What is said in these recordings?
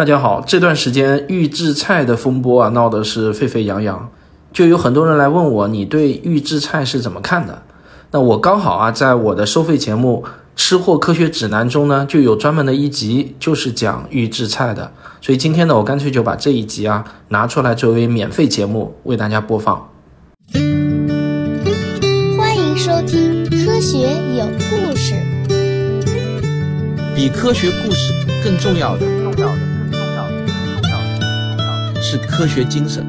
大家好，这段时间预制菜的风波啊，闹得是沸沸扬扬，就有很多人来问我，你对预制菜是怎么看的？那我刚好啊，在我的收费节目《吃货科学指南》中呢，就有专门的一集，就是讲预制菜的，所以今天呢，我干脆就把这一集啊拿出来作为免费节目为大家播放。欢迎收听《科学有故事》，比科学故事更重要的。重要的是科学精神。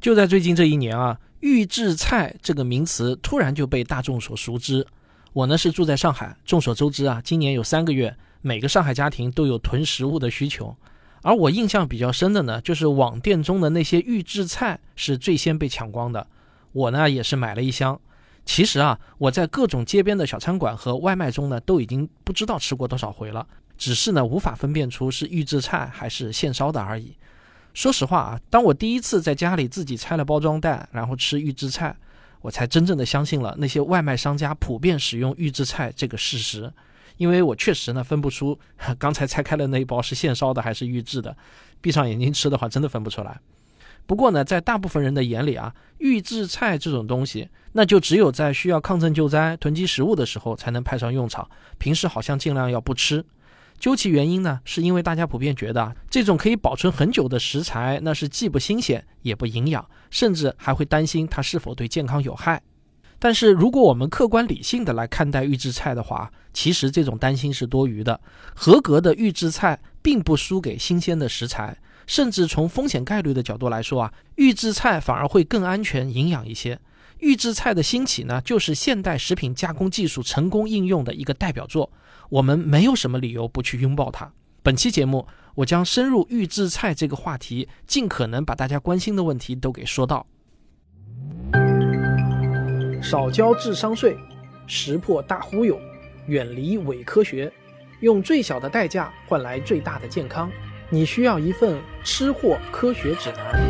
就在最近这一年啊，预制菜这个名词突然就被大众所熟知。我呢是住在上海，众所周知啊，今年有三个月，每个上海家庭都有囤食物的需求。而我印象比较深的呢，就是网店中的那些预制菜是最先被抢光的。我呢也是买了一箱。其实啊，我在各种街边的小餐馆和外卖中呢，都已经不知道吃过多少回了。只是呢，无法分辨出是预制菜还是现烧的而已。说实话啊，当我第一次在家里自己拆了包装袋，然后吃预制菜，我才真正的相信了那些外卖商家普遍使用预制菜这个事实。因为我确实呢分不出刚才拆开的那一包是现烧的还是预制的，闭上眼睛吃的话真的分不出来。不过呢，在大部分人的眼里啊，预制菜这种东西，那就只有在需要抗震救灾、囤积食物的时候才能派上用场，平时好像尽量要不吃。究其原因呢，是因为大家普遍觉得这种可以保存很久的食材，那是既不新鲜也不营养，甚至还会担心它是否对健康有害。但是如果我们客观理性的来看待预制菜的话，其实这种担心是多余的。合格的预制菜并不输给新鲜的食材，甚至从风险概率的角度来说啊，预制菜反而会更安全、营养一些。预制菜的兴起呢，就是现代食品加工技术成功应用的一个代表作。我们没有什么理由不去拥抱它。本期节目，我将深入预制菜这个话题，尽可能把大家关心的问题都给说到。少交智商税，识破大忽悠，远离伪科学，用最小的代价换来最大的健康。你需要一份吃货科学指南。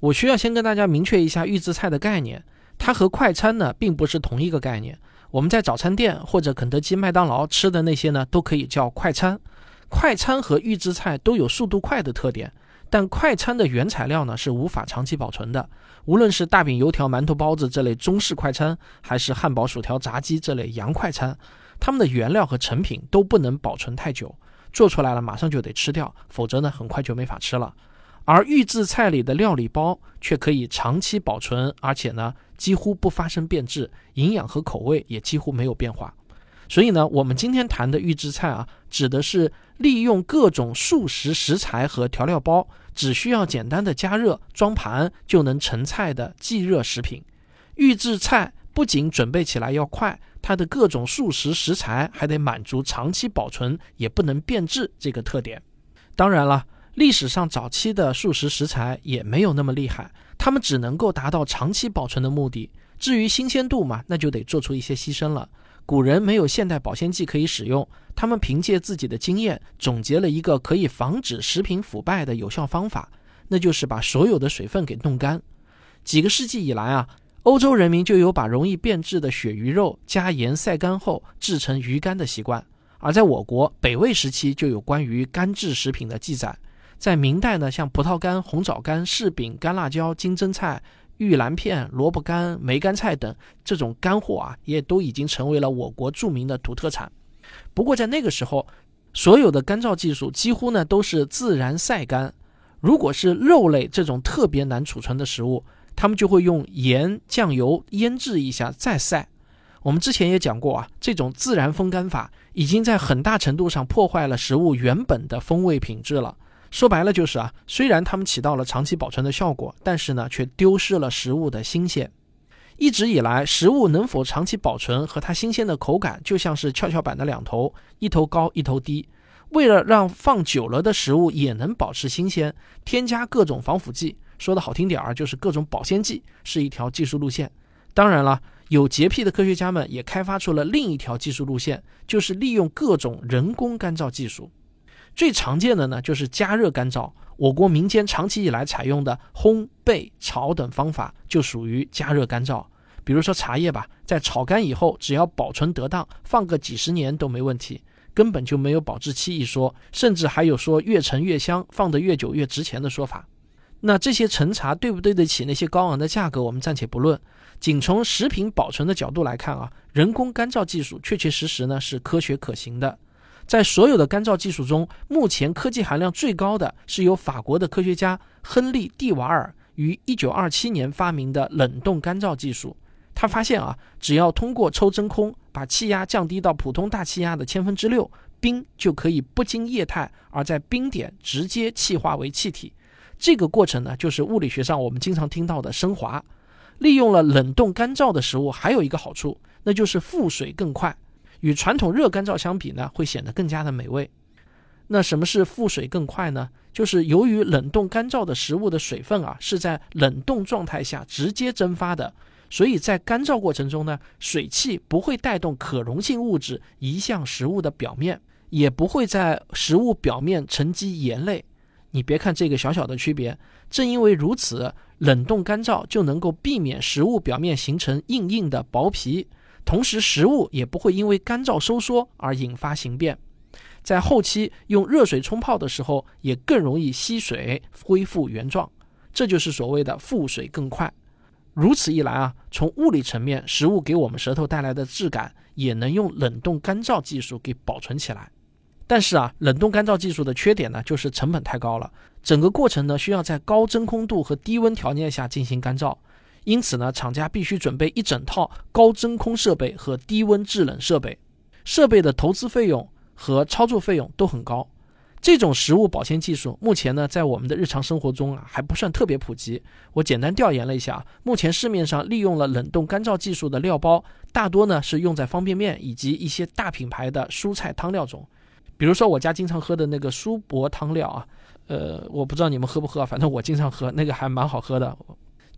我需要先跟大家明确一下预制菜的概念，它和快餐呢并不是同一个概念。我们在早餐店或者肯德基、麦当劳吃的那些呢，都可以叫快餐。快餐和预制菜都有速度快的特点，但快餐的原材料呢是无法长期保存的。无论是大饼、油条、馒头、包子这类中式快餐，还是汉堡、薯条、炸鸡这类洋快餐，它们的原料和成品都不能保存太久，做出来了马上就得吃掉，否则呢很快就没法吃了。而预制菜里的料理包却可以长期保存，而且呢几乎不发生变质，营养和口味也几乎没有变化。所以呢，我们今天谈的预制菜啊，指的是利用各种素食食材和调料包，只需要简单的加热装盘就能成菜的即热食品。预制菜不仅准备起来要快，它的各种素食食材还得满足长期保存也不能变质这个特点。当然了。历史上早期的素食食材也没有那么厉害，它们只能够达到长期保存的目的。至于新鲜度嘛，那就得做出一些牺牲了。古人没有现代保鲜剂可以使用，他们凭借自己的经验总结了一个可以防止食品腐败的有效方法，那就是把所有的水分给弄干。几个世纪以来啊，欧洲人民就有把容易变质的鳕鱼肉加盐晒干后制成鱼干的习惯，而在我国北魏时期就有关于干制食品的记载。在明代呢，像葡萄干、红枣干、柿饼、干辣椒、金针菜、玉兰片、萝卜干、梅干菜等这种干货啊，也都已经成为了我国著名的土特产。不过在那个时候，所有的干燥技术几乎呢都是自然晒干。如果是肉类这种特别难储存的食物，他们就会用盐、酱油腌制一下再晒。我们之前也讲过啊，这种自然风干法已经在很大程度上破坏了食物原本的风味品质了。说白了就是啊，虽然它们起到了长期保存的效果，但是呢，却丢失了食物的新鲜。一直以来，食物能否长期保存和它新鲜的口感，就像是跷跷板的两头，一头高一头低。为了让放久了的食物也能保持新鲜，添加各种防腐剂，说的好听点儿就是各种保鲜剂，是一条技术路线。当然了，有洁癖的科学家们也开发出了另一条技术路线，就是利用各种人工干燥技术。最常见的呢，就是加热干燥。我国民间长期以来采用的烘焙、炒等方法，就属于加热干燥。比如说茶叶吧，在炒干以后，只要保存得当，放个几十年都没问题，根本就没有保质期一说，甚至还有说越陈越香，放得越久越值钱的说法。那这些陈茶对不对得起那些高昂的价格，我们暂且不论。仅从食品保存的角度来看啊，人工干燥技术确确实实呢是科学可行的。在所有的干燥技术中，目前科技含量最高的是由法国的科学家亨利·蒂瓦尔于1927年发明的冷冻干燥技术。他发现啊，只要通过抽真空，把气压降低到普通大气压的千分之六，冰就可以不经液态而在冰点直接气化为气体。这个过程呢，就是物理学上我们经常听到的升华。利用了冷冻干燥的食物，还有一个好处，那就是复水更快。与传统热干燥相比呢，会显得更加的美味。那什么是复水更快呢？就是由于冷冻干燥的食物的水分啊是在冷冻状态下直接蒸发的，所以在干燥过程中呢，水汽不会带动可溶性物质移向食物的表面，也不会在食物表面沉积盐类。你别看这个小小的区别，正因为如此，冷冻干燥就能够避免食物表面形成硬硬的薄皮，同时食物也不会因为干燥收缩而引发形变。在后期用热水冲泡的时候，也更容易吸水恢复原状，这就是所谓的复水更快。如此一来啊，从物理层面，食物给我们舌头带来的质感也能用冷冻干燥技术给保存起来。但是啊，冷冻干燥技术的缺点呢，就是成本太高了。整个过程呢，需要在高真空度和低温条件下进行干燥，因此呢，厂家必须准备一整套高真空设备和低温制冷设备。设备的投资费用和操作费用都很高。这种食物保鲜技术目前呢，在我们的日常生活中啊，还不算特别普及。我简单调研了一下，目前市面上利用了冷冻干燥技术的料包，大多呢是用在方便面以及一些大品牌的蔬菜汤料中。比如说我家经常喝的那个苏泊汤料啊，呃，我不知道你们喝不喝，反正我经常喝，那个还蛮好喝的，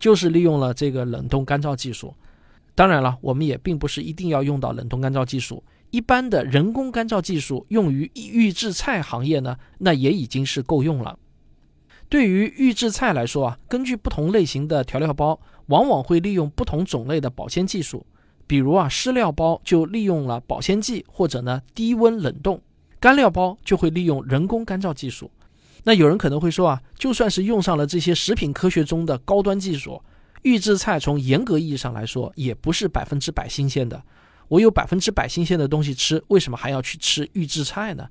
就是利用了这个冷冻干燥技术。当然了，我们也并不是一定要用到冷冻干燥技术，一般的人工干燥技术用于预制菜行业呢，那也已经是够用了。对于预制菜来说啊，根据不同类型的调料包，往往会利用不同种类的保鲜技术，比如啊，湿料包就利用了保鲜剂或者呢低温冷冻。干料包就会利用人工干燥技术，那有人可能会说啊，就算是用上了这些食品科学中的高端技术，预制菜从严格意义上来说也不是百分之百新鲜的。我有百分之百新鲜的东西吃，为什么还要去吃预制菜呢？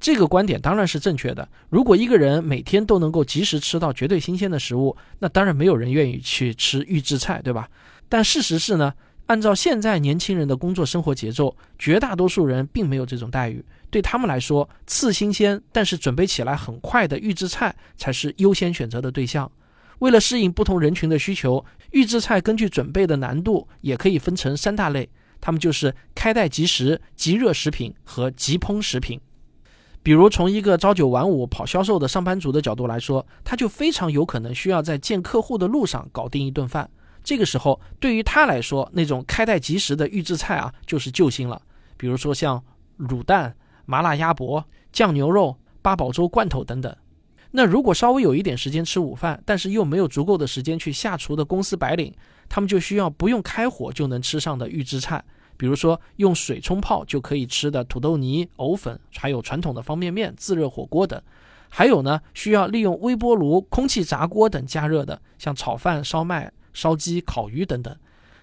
这个观点当然是正确的。如果一个人每天都能够及时吃到绝对新鲜的食物，那当然没有人愿意去吃预制菜，对吧？但事实是呢，按照现在年轻人的工作生活节奏，绝大多数人并没有这种待遇。对他们来说，次新鲜但是准备起来很快的预制菜才是优先选择的对象。为了适应不同人群的需求，预制菜根据准备的难度也可以分成三大类，它们就是开袋即食、即热食品和即烹食品。比如，从一个朝九晚五跑销售的上班族的角度来说，他就非常有可能需要在见客户的路上搞定一顿饭。这个时候，对于他来说，那种开袋即食的预制菜啊，就是救星了。比如说像卤蛋。麻辣鸭脖、酱牛肉、八宝粥罐头等等。那如果稍微有一点时间吃午饭，但是又没有足够的时间去下厨的公司白领，他们就需要不用开火就能吃上的预制菜，比如说用水冲泡就可以吃的土豆泥、藕粉，还有传统的方便面、自热火锅等。还有呢，需要利用微波炉、空气炸锅等加热的，像炒饭、烧麦、烧鸡、烤鱼等等。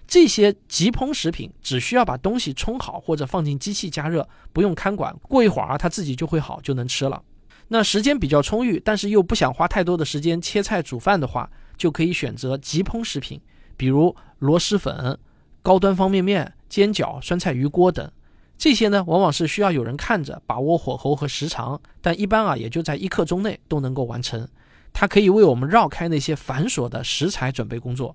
这些即烹食品只需要把东西冲好或者放进机器加热，不用看管，过一会儿啊，它自己就会好，就能吃了。那时间比较充裕，但是又不想花太多的时间切菜煮饭的话，就可以选择即烹食品，比如螺蛳粉、高端方便面、煎饺、酸菜鱼锅等。这些呢，往往是需要有人看着，把握火候和时长，但一般啊，也就在一刻钟内都能够完成。它可以为我们绕开那些繁琐的食材准备工作。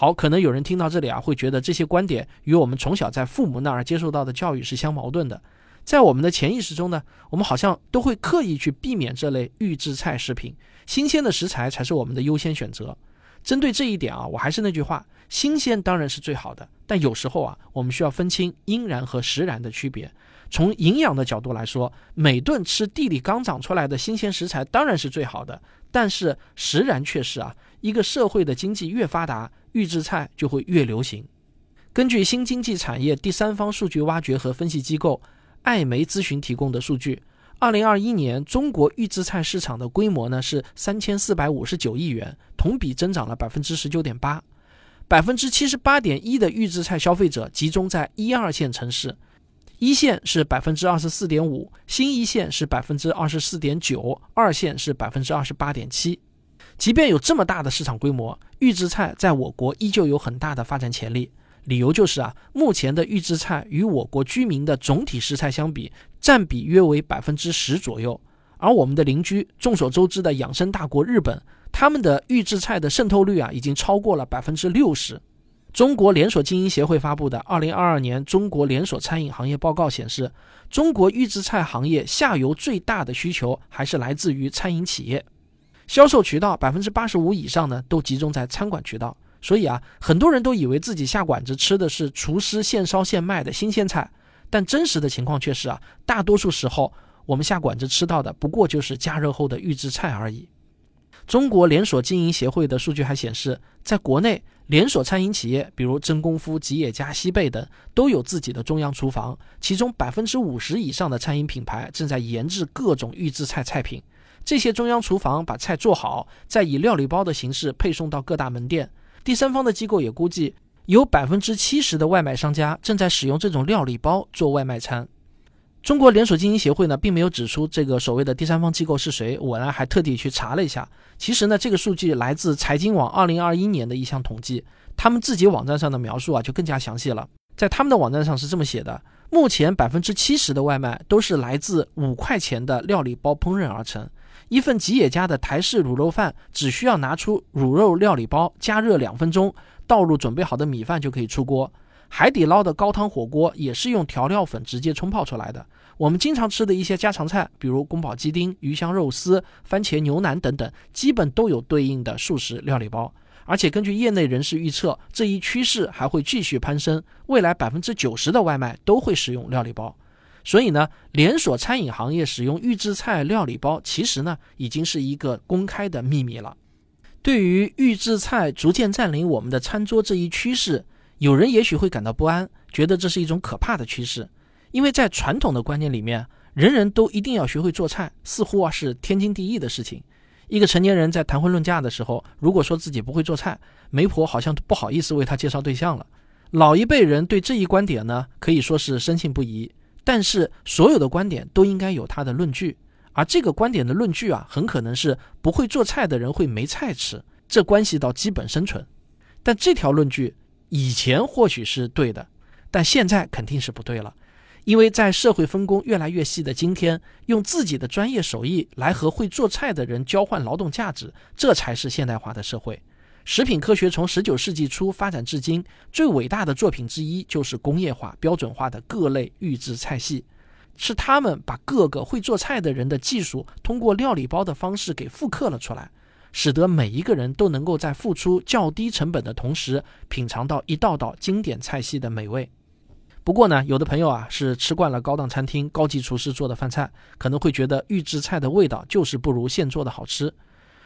好，可能有人听到这里啊，会觉得这些观点与我们从小在父母那儿接受到的教育是相矛盾的。在我们的潜意识中呢，我们好像都会刻意去避免这类预制菜食品，新鲜的食材才是我们的优先选择。针对这一点啊，我还是那句话，新鲜当然是最好的，但有时候啊，我们需要分清阴然和实然的区别。从营养的角度来说，每顿吃地里刚长出来的新鲜食材当然是最好的，但是实然却是啊，一个社会的经济越发达。预制菜就会越流行。根据新经济产业第三方数据挖掘和分析机构艾媒咨询提供的数据，二零二一年中国预制菜市场的规模呢是三千四百五十九亿元，同比增长了百分之十九点八，百分之七十八点一的预制菜消费者集中在一二线城市。一线是百分之二十四点五，新一线是百分之二十四点九，二线是百分之二十八点七。即便有这么大的市场规模，预制菜在我国依旧有很大的发展潜力。理由就是啊，目前的预制菜与我国居民的总体食材相比，占比约为百分之十左右。而我们的邻居，众所周知的养生大国日本，他们的预制菜的渗透率啊，已经超过了百分之六十。中国连锁经营协会发布的《二零二二年中国连锁餐饮行业报告》显示，中国预制菜行业下游最大的需求还是来自于餐饮企业，销售渠道百分之八十五以上呢都集中在餐馆渠道。所以啊，很多人都以为自己下馆子吃的是厨师现烧现卖的新鲜菜，但真实的情况却是啊，大多数时候我们下馆子吃到的不过就是加热后的预制菜而已。中国连锁经营协会的数据还显示，在国内，连锁餐饮企业，比如真功夫、吉野家、西贝等，都有自己的中央厨房，其中百分之五十以上的餐饮品牌正在研制各种预制菜菜品。这些中央厨房把菜做好，再以料理包的形式配送到各大门店。第三方的机构也估计，有百分之七十的外卖商家正在使用这种料理包做外卖餐。中国连锁经营协会呢，并没有指出这个所谓的第三方机构是谁。我呢还特地去查了一下，其实呢这个数据来自财经网二零二一年的一项统计，他们自己网站上的描述啊就更加详细了。在他们的网站上是这么写的：目前百分之七十的外卖都是来自五块钱的料理包烹饪而成。一份吉野家的台式卤肉饭，只需要拿出卤肉料理包加热两分钟，倒入准备好的米饭就可以出锅。海底捞的高汤火锅也是用调料粉直接冲泡出来的。我们经常吃的一些家常菜，比如宫保鸡丁、鱼香肉丝、番茄牛腩等等，基本都有对应的速食料理包。而且根据业内人士预测，这一趋势还会继续攀升，未来百分之九十的外卖都会使用料理包。所以呢，连锁餐饮行业使用预制菜料理包，其实呢已经是一个公开的秘密了。对于预制菜逐渐占领我们的餐桌这一趋势，有人也许会感到不安，觉得这是一种可怕的趋势，因为在传统的观念里面，人人都一定要学会做菜，似乎啊是天经地义的事情。一个成年人在谈婚论嫁的时候，如果说自己不会做菜，媒婆好像不好意思为他介绍对象了。老一辈人对这一观点呢，可以说是深信不疑。但是所有的观点都应该有它的论据，而这个观点的论据啊，很可能是不会做菜的人会没菜吃，这关系到基本生存。但这条论据以前或许是对的，但现在肯定是不对了，因为在社会分工越来越细的今天，用自己的专业手艺来和会做菜的人交换劳动价值，这才是现代化的社会。食品科学从十九世纪初发展至今，最伟大的作品之一就是工业化、标准化的各类预制菜系，是他们把各个会做菜的人的技术，通过料理包的方式给复刻了出来，使得每一个人都能够在付出较低成本的同时，品尝到一道道经典菜系的美味。不过呢，有的朋友啊是吃惯了高档餐厅高级厨师做的饭菜，可能会觉得预制菜的味道就是不如现做的好吃。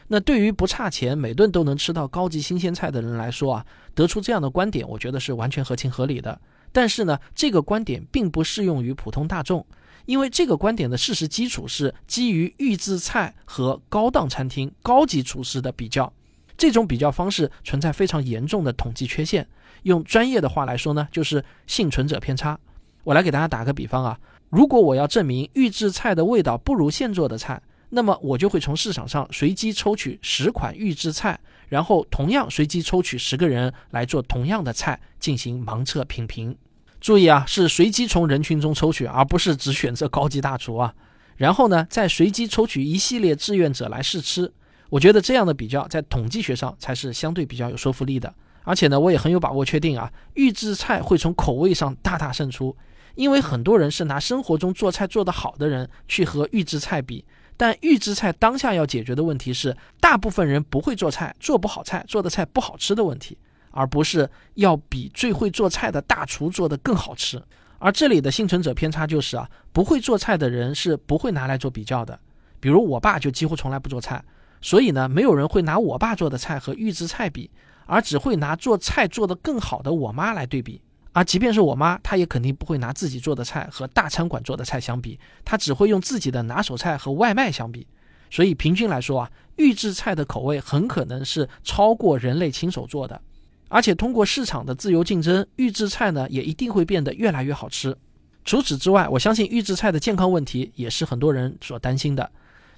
那对于不差钱、每顿都能吃到高级新鲜菜的人来说啊，得出这样的观点，我觉得是完全合情合理的。但是呢，这个观点并不适用于普通大众，因为这个观点的事实基础是基于预制菜和高档餐厅高级厨师的比较，这种比较方式存在非常严重的统计缺陷。用专业的话来说呢，就是幸存者偏差。我来给大家打个比方啊，如果我要证明预制菜的味道不如现做的菜。那么我就会从市场上随机抽取十款预制菜，然后同样随机抽取十个人来做同样的菜进行盲测品评。注意啊，是随机从人群中抽取，而不是只选择高级大厨啊。然后呢，再随机抽取一系列志愿者来试吃。我觉得这样的比较在统计学上才是相对比较有说服力的。而且呢，我也很有把握确定啊，预制菜会从口味上大大胜出，因为很多人是拿生活中做菜做得好的人去和预制菜比。但预制菜当下要解决的问题是，大部分人不会做菜，做不好菜，做的菜不好吃的问题，而不是要比最会做菜的大厨做的更好吃。而这里的幸存者偏差就是啊，不会做菜的人是不会拿来做比较的。比如我爸就几乎从来不做菜，所以呢，没有人会拿我爸做的菜和预制菜比，而只会拿做菜做得更好的我妈来对比。而即便是我妈，她也肯定不会拿自己做的菜和大餐馆做的菜相比，她只会用自己的拿手菜和外卖相比。所以平均来说啊，预制菜的口味很可能是超过人类亲手做的。而且通过市场的自由竞争，预制菜呢也一定会变得越来越好吃。除此之外，我相信预制菜的健康问题也是很多人所担心的。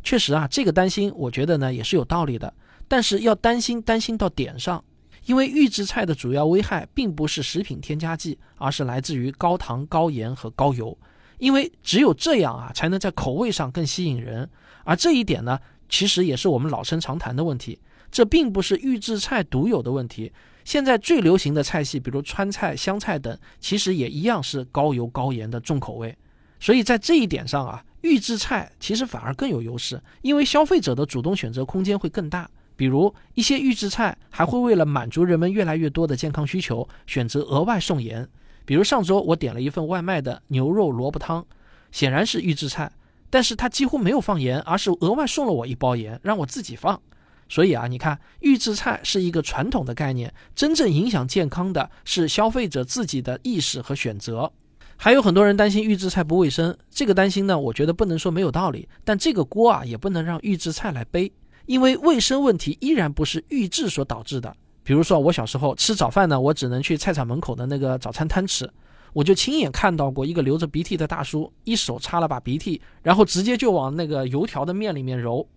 确实啊，这个担心我觉得呢也是有道理的。但是要担心担心到点上。因为预制菜的主要危害并不是食品添加剂，而是来自于高糖、高盐和高油。因为只有这样啊，才能在口味上更吸引人。而这一点呢，其实也是我们老生常谈的问题。这并不是预制菜独有的问题。现在最流行的菜系，比如川菜、湘菜等，其实也一样是高油高盐的重口味。所以在这一点上啊，预制菜其实反而更有优势，因为消费者的主动选择空间会更大。比如一些预制菜还会为了满足人们越来越多的健康需求，选择额外送盐。比如上周我点了一份外卖的牛肉萝卜汤，显然是预制菜，但是它几乎没有放盐，而是额外送了我一包盐，让我自己放。所以啊，你看预制菜是一个传统的概念，真正影响健康的是消费者自己的意识和选择。还有很多人担心预制菜不卫生，这个担心呢，我觉得不能说没有道理，但这个锅啊也不能让预制菜来背。因为卫生问题依然不是预制所导致的。比如说，我小时候吃早饭呢，我只能去菜场门口的那个早餐摊吃，我就亲眼看到过一个流着鼻涕的大叔，一手擦了把鼻涕，然后直接就往那个油条的面里面揉。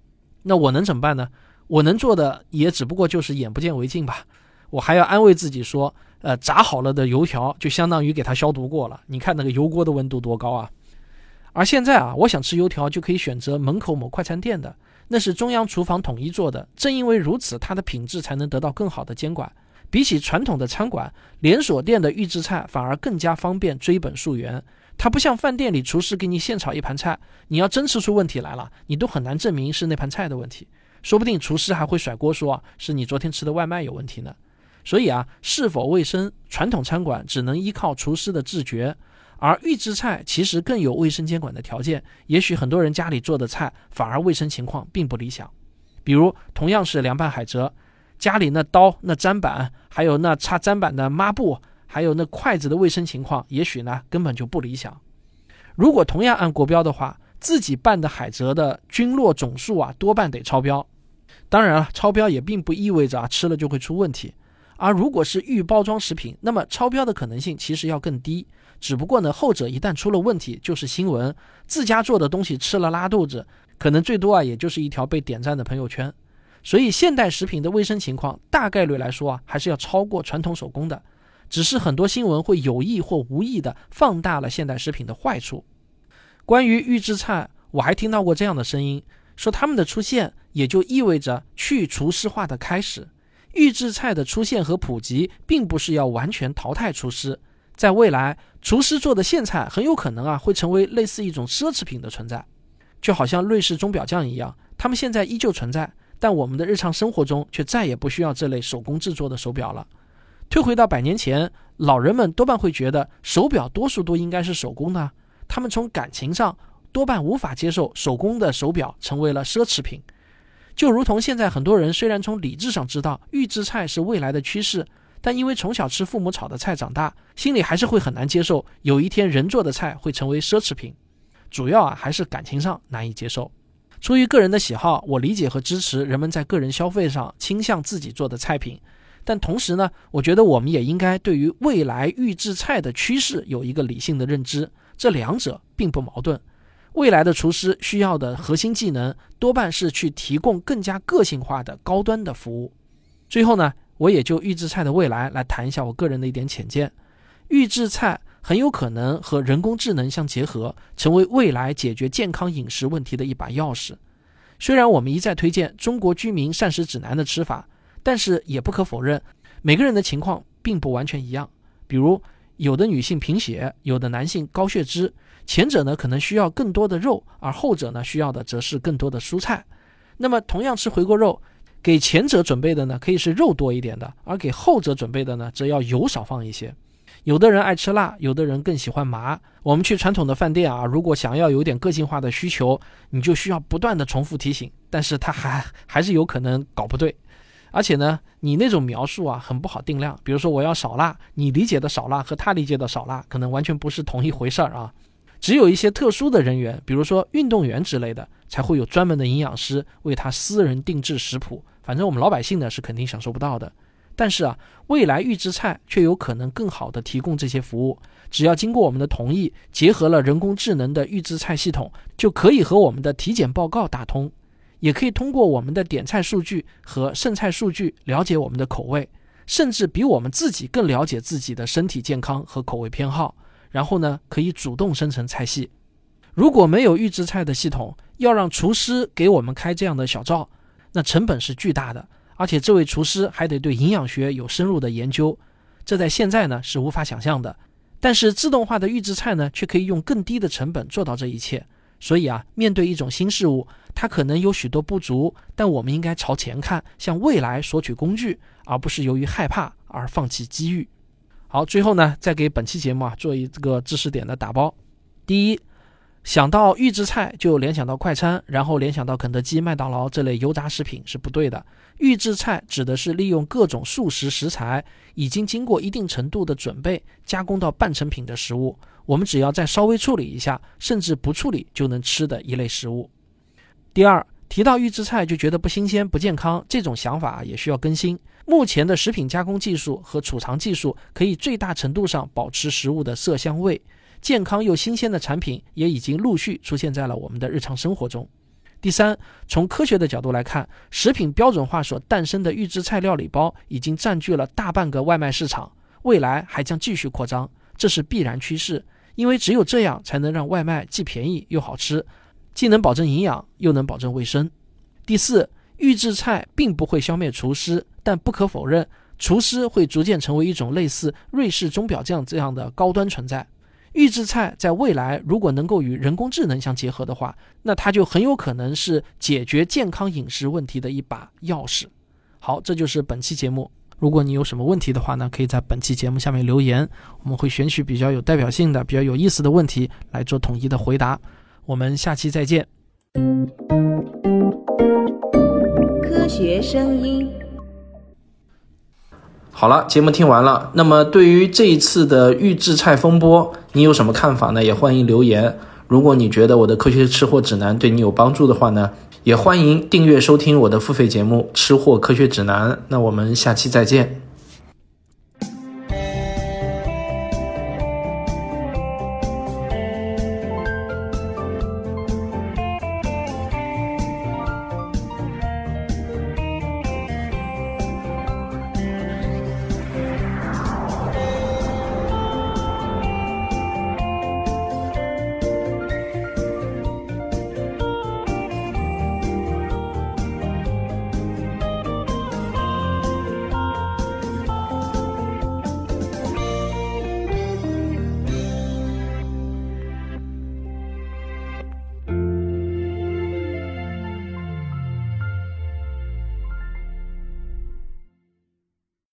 那我能怎么办呢？我能做的也只不过就是眼不见为净吧。我还要安慰自己说，呃，炸好了的油条就相当于给它消毒过了。你看那个油锅的温度多高啊！而现在啊，我想吃油条就可以选择门口某快餐店的。那是中央厨房统一做的，正因为如此，它的品质才能得到更好的监管。比起传统的餐馆，连锁店的预制菜反而更加方便追本溯源。它不像饭店里厨师给你现炒一盘菜，你要真吃出问题来了，你都很难证明是那盘菜的问题，说不定厨师还会甩锅说是你昨天吃的外卖有问题呢。所以啊，是否卫生，传统餐馆只能依靠厨师的自觉。而预制菜其实更有卫生监管的条件，也许很多人家里做的菜反而卫生情况并不理想。比如同样是凉拌海蜇，家里那刀、那砧板，还有那擦砧板的抹布，还有那筷子的卫生情况，也许呢根本就不理想。如果同样按国标的话，自己拌的海蜇的菌落总数啊，多半得超标。当然了，超标也并不意味着啊吃了就会出问题。而如果是预包装食品，那么超标的可能性其实要更低。只不过呢，后者一旦出了问题，就是新闻。自家做的东西吃了拉肚子，可能最多啊，也就是一条被点赞的朋友圈。所以，现代食品的卫生情况大概率来说啊，还是要超过传统手工的。只是很多新闻会有意或无意的放大了现代食品的坏处。关于预制菜，我还听到过这样的声音，说他们的出现也就意味着去厨师化的开始。预制菜的出现和普及，并不是要完全淘汰厨师。在未来，厨师做的现菜很有可能啊会成为类似一种奢侈品的存在，就好像瑞士钟表匠一样，他们现在依旧存在，但我们的日常生活中却再也不需要这类手工制作的手表了。退回到百年前，老人们多半会觉得手表多数都应该是手工的，他们从感情上多半无法接受手工的手表成为了奢侈品。就如同现在很多人虽然从理智上知道预制菜是未来的趋势。但因为从小吃父母炒的菜长大，心里还是会很难接受有一天人做的菜会成为奢侈品。主要啊还是感情上难以接受。出于个人的喜好，我理解和支持人们在个人消费上倾向自己做的菜品。但同时呢，我觉得我们也应该对于未来预制菜的趋势有一个理性的认知。这两者并不矛盾。未来的厨师需要的核心技能多半是去提供更加个性化的高端的服务。最后呢。我也就预制菜的未来来谈一下我个人的一点浅见。预制菜很有可能和人工智能相结合，成为未来解决健康饮食问题的一把钥匙。虽然我们一再推荐中国居民膳食指南的吃法，但是也不可否认，每个人的情况并不完全一样。比如，有的女性贫血，有的男性高血脂，前者呢可能需要更多的肉，而后者呢需要的则是更多的蔬菜。那么，同样吃回锅肉。给前者准备的呢，可以是肉多一点的，而给后者准备的呢，则要油少放一些。有的人爱吃辣，有的人更喜欢麻。我们去传统的饭店啊，如果想要有点个性化的需求，你就需要不断的重复提醒，但是他还还是有可能搞不对。而且呢，你那种描述啊很不好定量。比如说我要少辣，你理解的少辣和他理解的少辣可能完全不是同一回事儿啊。只有一些特殊的人员，比如说运动员之类的，才会有专门的营养师为他私人定制食谱。反正我们老百姓呢是肯定享受不到的。但是啊，未来预制菜却有可能更好的提供这些服务。只要经过我们的同意，结合了人工智能的预制菜系统，就可以和我们的体检报告打通，也可以通过我们的点菜数据和剩菜数据了解我们的口味，甚至比我们自己更了解自己的身体健康和口味偏好。然后呢，可以主动生成菜系。如果没有预制菜的系统，要让厨师给我们开这样的小灶，那成本是巨大的。而且这位厨师还得对营养学有深入的研究，这在现在呢是无法想象的。但是自动化的预制菜呢，却可以用更低的成本做到这一切。所以啊，面对一种新事物，它可能有许多不足，但我们应该朝前看，向未来索取工具，而不是由于害怕而放弃机遇。好，最后呢，再给本期节目啊做一个知识点的打包。第一。想到预制菜就联想到快餐，然后联想到肯德基、麦当劳这类油炸食品是不对的。预制菜指的是利用各种素食食材，已经经过一定程度的准备，加工到半成品的食物。我们只要再稍微处理一下，甚至不处理就能吃的一类食物。第二，提到预制菜就觉得不新鲜、不健康，这种想法也需要更新。目前的食品加工技术和储藏技术可以最大程度上保持食物的色香味。健康又新鲜的产品也已经陆续出现在了我们的日常生活中。第三，从科学的角度来看，食品标准化所诞生的预制菜料理包已经占据了大半个外卖市场，未来还将继续扩张，这是必然趋势。因为只有这样才能让外卖既便宜又好吃，既能保证营养又能保证卫生。第四，预制菜并不会消灭厨师，但不可否认，厨师会逐渐成为一种类似瑞士钟表匠这样的高端存在。预制菜在未来如果能够与人工智能相结合的话，那它就很有可能是解决健康饮食问题的一把钥匙。好，这就是本期节目。如果你有什么问题的话呢，可以在本期节目下面留言，我们会选取比较有代表性的、比较有意思的问题来做统一的回答。我们下期再见。科学声音。好了，节目听完了。那么对于这一次的预制菜风波，你有什么看法呢？也欢迎留言。如果你觉得我的科学吃货指南对你有帮助的话呢，也欢迎订阅收听我的付费节目《吃货科学指南》。那我们下期再见。